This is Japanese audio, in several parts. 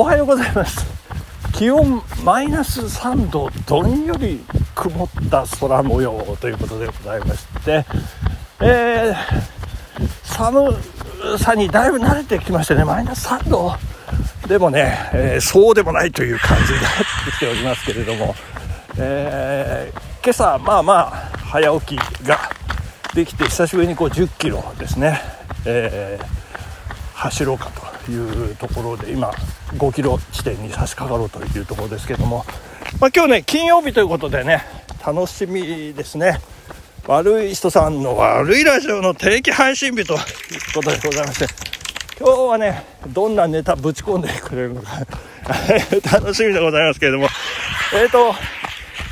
おはようございます。気温マイナス3度どんより曇った空模様ということでございましてえー、寒さにだいぶ慣れてきましてねマイナス3度でもね、えー、そうでもないという感じになってきておりますけれども、えー、今朝まあまあ早起きができて久しぶりにこう1 0キロですね、えー、走ろうかというところで今5キロ地点に差し掛かろうというところですけども、まあ、今日ね金曜日ということでね楽しみですね。悪い人さんの悪いラジオの定期配信日ということでございまして今日はねどんなネタぶち込んでくれるのか 楽しみでございますけれども。えっ、ー、と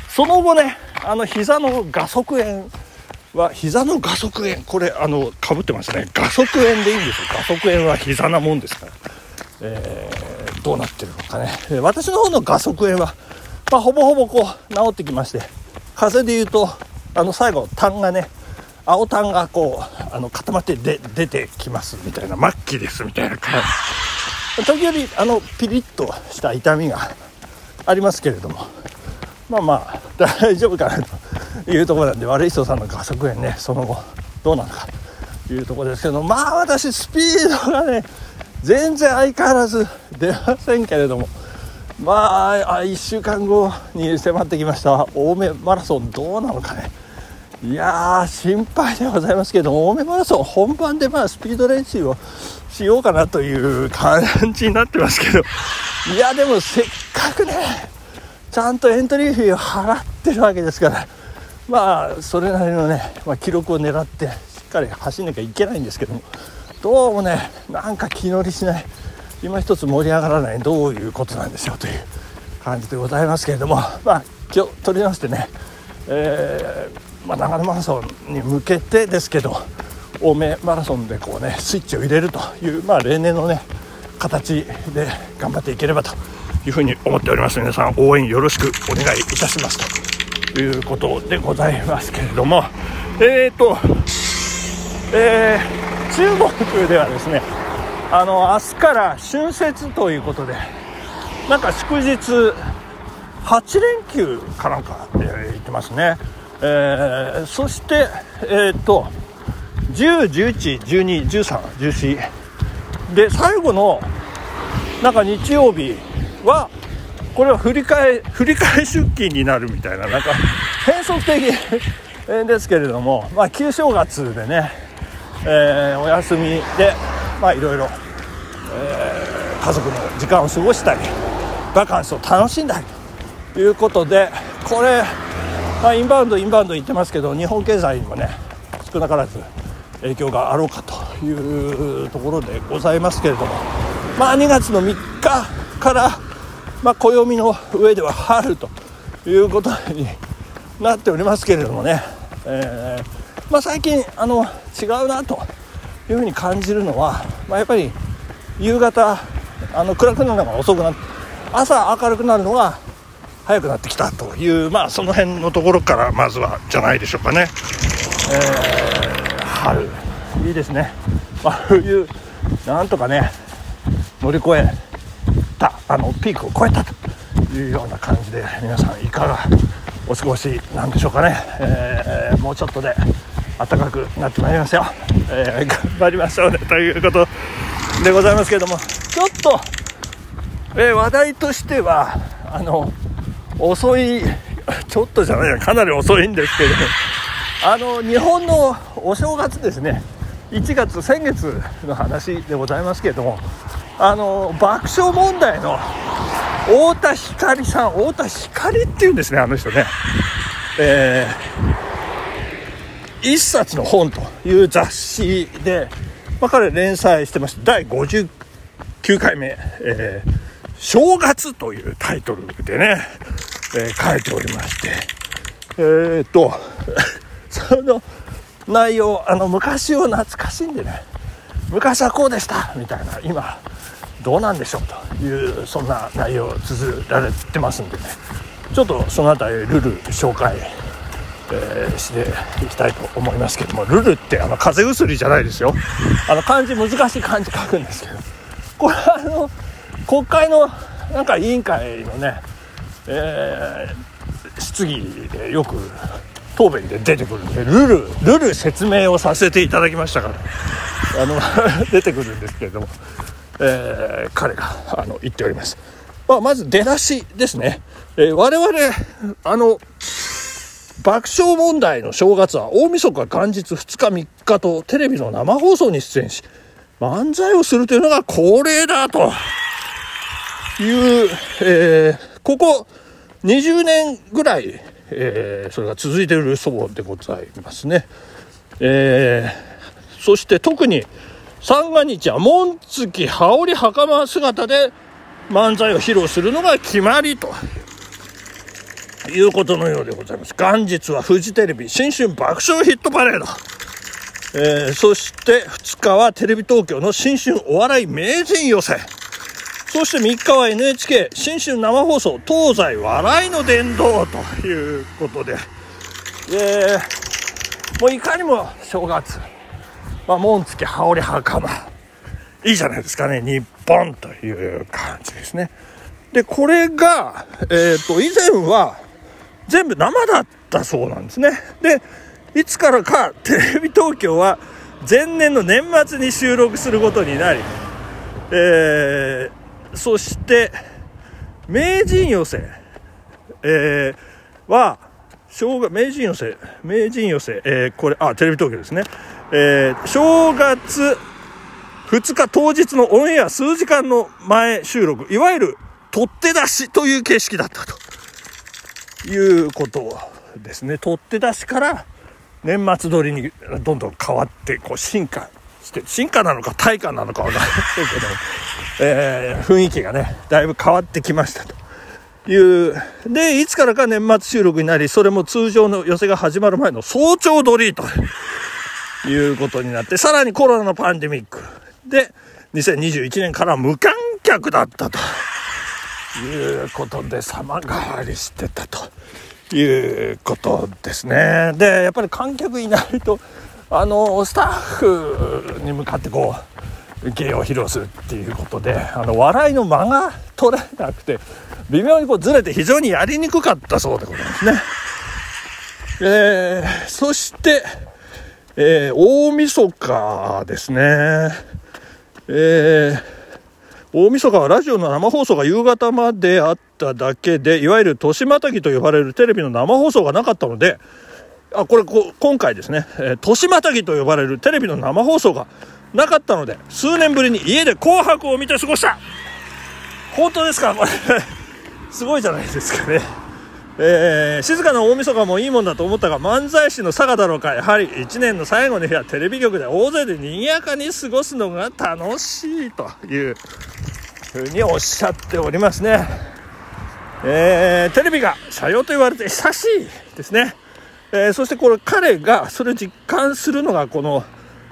その後ねあの膝の画側炎は膝の画側炎。これあのかぶってますね。画側炎でいいんですよ。画側炎は膝なもんですから、えー、どうなってるのかね。私の方の画側炎は、まあ、ほぼほぼこう治ってきまして。風邪で言うとあの最後痰がね青痰がこうあの固まってで出てきますみたいな。末期ですみたいな感じ。時折あのピリッとした痛みがありますけれども。まあまあ大丈夫かなと。いうとこなんで悪い人さんの加速園ね。その後どうなのか。というところですけどまあ私スピードがね全然相変わらず出ませんけれども。まあ1週間後に迫ってきました。青梅マラソンどうなのかね。いやー心配でございますけど青梅マラソン本番でまあスピード練習をしようかなという感じになってますけど。いやでもせっかくねちゃんとエントリー費を払ってるわけですからまあそれなりのね、まあ、記録を狙ってしっかり走んなきゃいけないんですけどもどうもねなんか気乗りしない今一つ盛り上がらないどういうことなんでしょうという感じでございますけれどもまあ今日取り直してね、えー、まあ、長野マラソンに向けてですけど青梅マラソンでこうねスイッチを入れるという、まあ、例年のね形で頑張っていければというふうに思っております。皆さん応援よろしくお願いいたしますと。いうことでございますけれどもえっ、ー、と、えー、中国ではですねあの明日から春節ということでなんか祝日8連休かなんか、えー、言ってますね、えー、そしてえっ、ー、と10、11、12、13、14で最後のなんか日曜日はこれは振り替え 振り替え出勤になるみたいななんか変則的ですけれども、まあ、旧正月でね、えー、お休みでまあいろいろ、えー、家族の時間を過ごしたりバカンスを楽しんだりということでこれ、まあ、インバウンドインバウンド言ってますけど日本経済にもね少なからず影響があろうかというところでございますけれどもまあ2月の3日から、まあ、暦の上では春ということになっておりますけれどもね、えー、まあ、最近あの違うなというふうに感じるのは、まあ、やっぱり夕方あの暗くなるのが遅くなって朝明るくなるのが早くなってきたというまあその辺のところからまずはじゃないでしょうかね、えー、春。いいですね、まあ、冬なんとかね乗り越えたあのピークを超えたというような感じで皆さんいかがお過ごしなんでしょうかね、えー、もうちょっとで暖かくなってまいりますよ、えー、頑張りましょうねということでございますけれどもちょっと、えー、話題としてはあの遅いちょっとじゃないやかなり遅いんですけどあの日本のお正月ですね。1月先月の話でございますけれどもあの爆笑問題の太田光さん太田光っていうんですねあの人ね。えー、一冊の本という雑誌で、まあ、彼連載してまして第59回目、えー、正月というタイトルでね、えー、書いておりまして。えー、っと その内容あの昔を懐かしんでね昔はこうでしたみたいな今どうなんでしょうというそんな内容を綴られてますんでね。ちょっとその辺りルル紹介、えー、していきたいと思いますけどもルルってあの風邪薬じゃないですよ。あの漢字難しい漢字書くんですけど。これはあの国会のなんか委員会のね、えー、質疑でよく答弁で出てくるんでルルルル説明をさせていただきましたから。あの 出てくるんですけれども、えー、彼があの言っております、まあ、まず出だしですね、えー、我々あの爆笑問題の正月は大晦日元日2日3日とテレビの生放送に出演し漫才をするというのが恒例だと。いう、えー、ここ20年ぐらいえー、それが続いているそうでございますね。えー、そして特に三が日は紋付き羽織袴姿で漫才を披露するのが決まりということのようでございます。元日はフジテレビ新春爆笑ヒットパレード。えー、そして2日はテレビ東京の新春お笑い名人寄せ。そして3日は NHK 新春生放送東西笑いの殿堂ということで、えー、もういかにも正月、まあ、紋付き羽織袴いいじゃないですかね日本という感じですね。でこれが、えーと、以前は全部生だったそうなんですね。でいつからかテレビ東京は前年の年末に収録することになり、えー、そして名人寄せ、えー、は正月名人寄せ。名人寄せ、えー、これあテレビ東京ですね、えー、正月2日当日のオンエア数時間の前収録。いわゆる取っ手出しという形式だったと。いうことですね。取っ手出しから年末撮りにどんどん変わってこう進化して進化なのか対価なのか分からないけどえー、雰囲気がね、だいぶ変わってきましたと。いう。で、いつからか年末収録になり、それも通常の寄せが始まる前の早朝撮りということになって、さらにコロナのパンデミックで、2021年から無観客だったということで様変わりしてたということですね。で、やっぱり観客いないと、あの、スタッフに向かってこう、芸を披露するっていうことであの笑いの間が取れなくて微妙にこうずれて非常にやりにくかったそうでございますね。えー、そして、えー、大晦日ですね。えー、大晦日はラジオの生放送が夕方まであっただけで、いわゆる年またぎと呼ばれるテレビの生放送がなかったので、あ、これこ、今回ですね、えー、年またぎと呼ばれるテレビの生放送がなかったので数年ぶりに家で紅白を見て過ごした。本当ですか？こ れすごいじゃないですかね。えー、静かな大晦日もいいもんだと思ったが漫才師の佐賀だろうかやはり1年の最後の日はテレビ局で大勢で賑やかに過ごすのが楽しいというふうにおっしゃっておりますね、えー、テレビが社用と言われて久しいですね、えー、そしてこれ彼がそれを実感するのがこの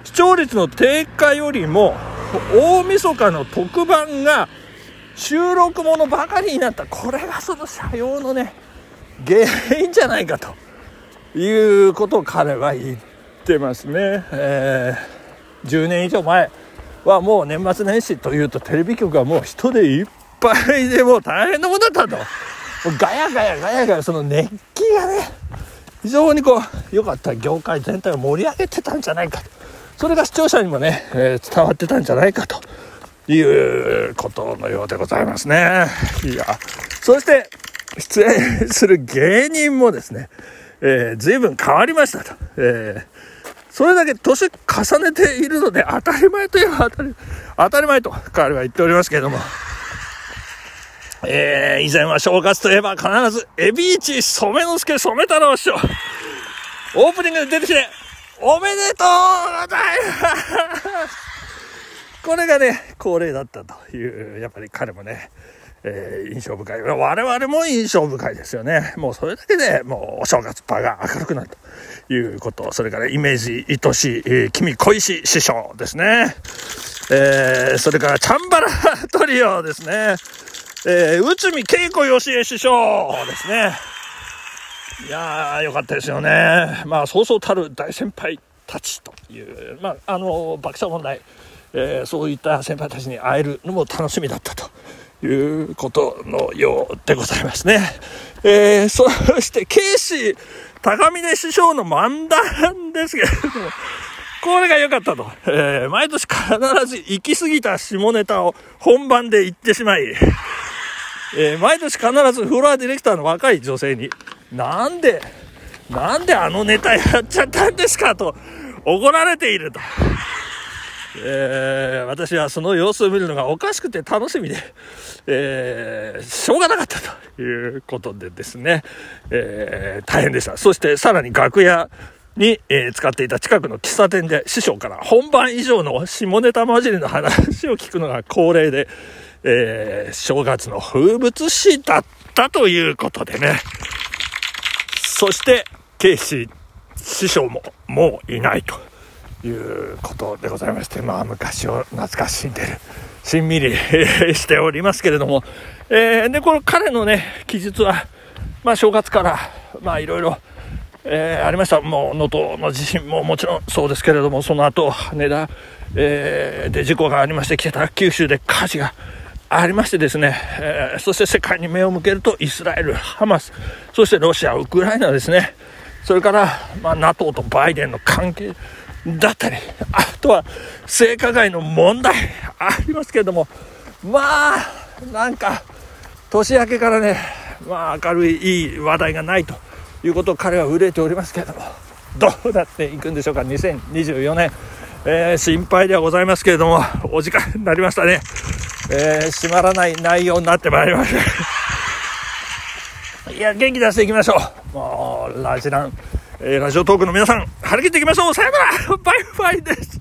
視聴率の低下よりも大晦日の特番が収録ものばかりになった。これがその社用のね原因じゃないかということを彼は言ってますね、えー、10年以上前はもう年末年始というとテレビ局はもう人でいっぱいでもう大変なことだったと。もうガヤガヤガヤガヤその熱気がね非常にこう良かった業界全体を盛り上げてたんじゃないかとそれが視聴者にもね、えー、伝わってたんじゃないかということのようでございますね。いや、そして出演する芸人もですね、えー、随分変わりましたと。えー、それだけ年重ねているので当たり前といえば当たり当たり前と彼は言っておりますけれども、えー、以前は正月といえば必ず、エビイチ染之助染太郎師匠。オープニングで出てきて、おめでとうございますこれがね、恒例だったという、やっぱり彼もね、えー、印象深い。我々も印象深いですよね。もうそれだけでもうお正月場が明るくなるということ。それからイメージ愛しい、えー、君恋し師匠ですね。えー、それからチャンバラトリオですね。え、内海恵子義恵師匠ですね。いやー、よかったですよね。まあ、そうそうたる大先輩たちという、まあ、あの、爆笑問題、えー、そういった先輩たちに会えるのも楽しみだったということのようでございますね。えー、そして、ケイシー高峰師匠の漫談ですけれども、これが良かったと。えー、毎年必ず行き過ぎた下ネタを本番で言ってしまい、えー、毎年必ずフロアディレクターの若い女性に、なんで、なんであのネタやっちゃったんですかと怒られていると。えー、私はその様子を見るのがおかしくて楽しみで、えー、しょうがなかったということでですね、えー、大変でした。そしてさらに楽屋に、え、使っていた近くの喫茶店で師匠から本番以上の下ネタ混じりの話を聞くのが恒例で、えー、正月の風物詩だったということでね。そして、ケイシ師匠ももういないということでございまして、まあ昔を懐かしんでる、しんみりしておりますけれども、えー、で、この彼のね、記述は、まあ正月から、まあいろいろ、えー、ありました。もう能登の地震ももちろんそうですけれども、その後、羽田、えー、で事故がありまして、来てた九州で火事がありましてですね、えー、そして世界に目を向けるとイスラエル、ハマス、そしてロシア、ウクライナですね、それから、まあ、NATO とバイデンの関係だったり、あとは性加害の問題ありますけれども、まあ、なんか、年明けからね、まあ、明るいいい話題がないということを彼は憂えておりますけれども、どうなっていくんでしょうか、2024年。えー、心配ではございますけれども、お時間になりましたね。えー、閉まらない内容になってまいりました。いや、元気出していきましょう。もう、ラジラン、えー、ラジオトークの皆さん、張り切っていきましょうさよならバイバイです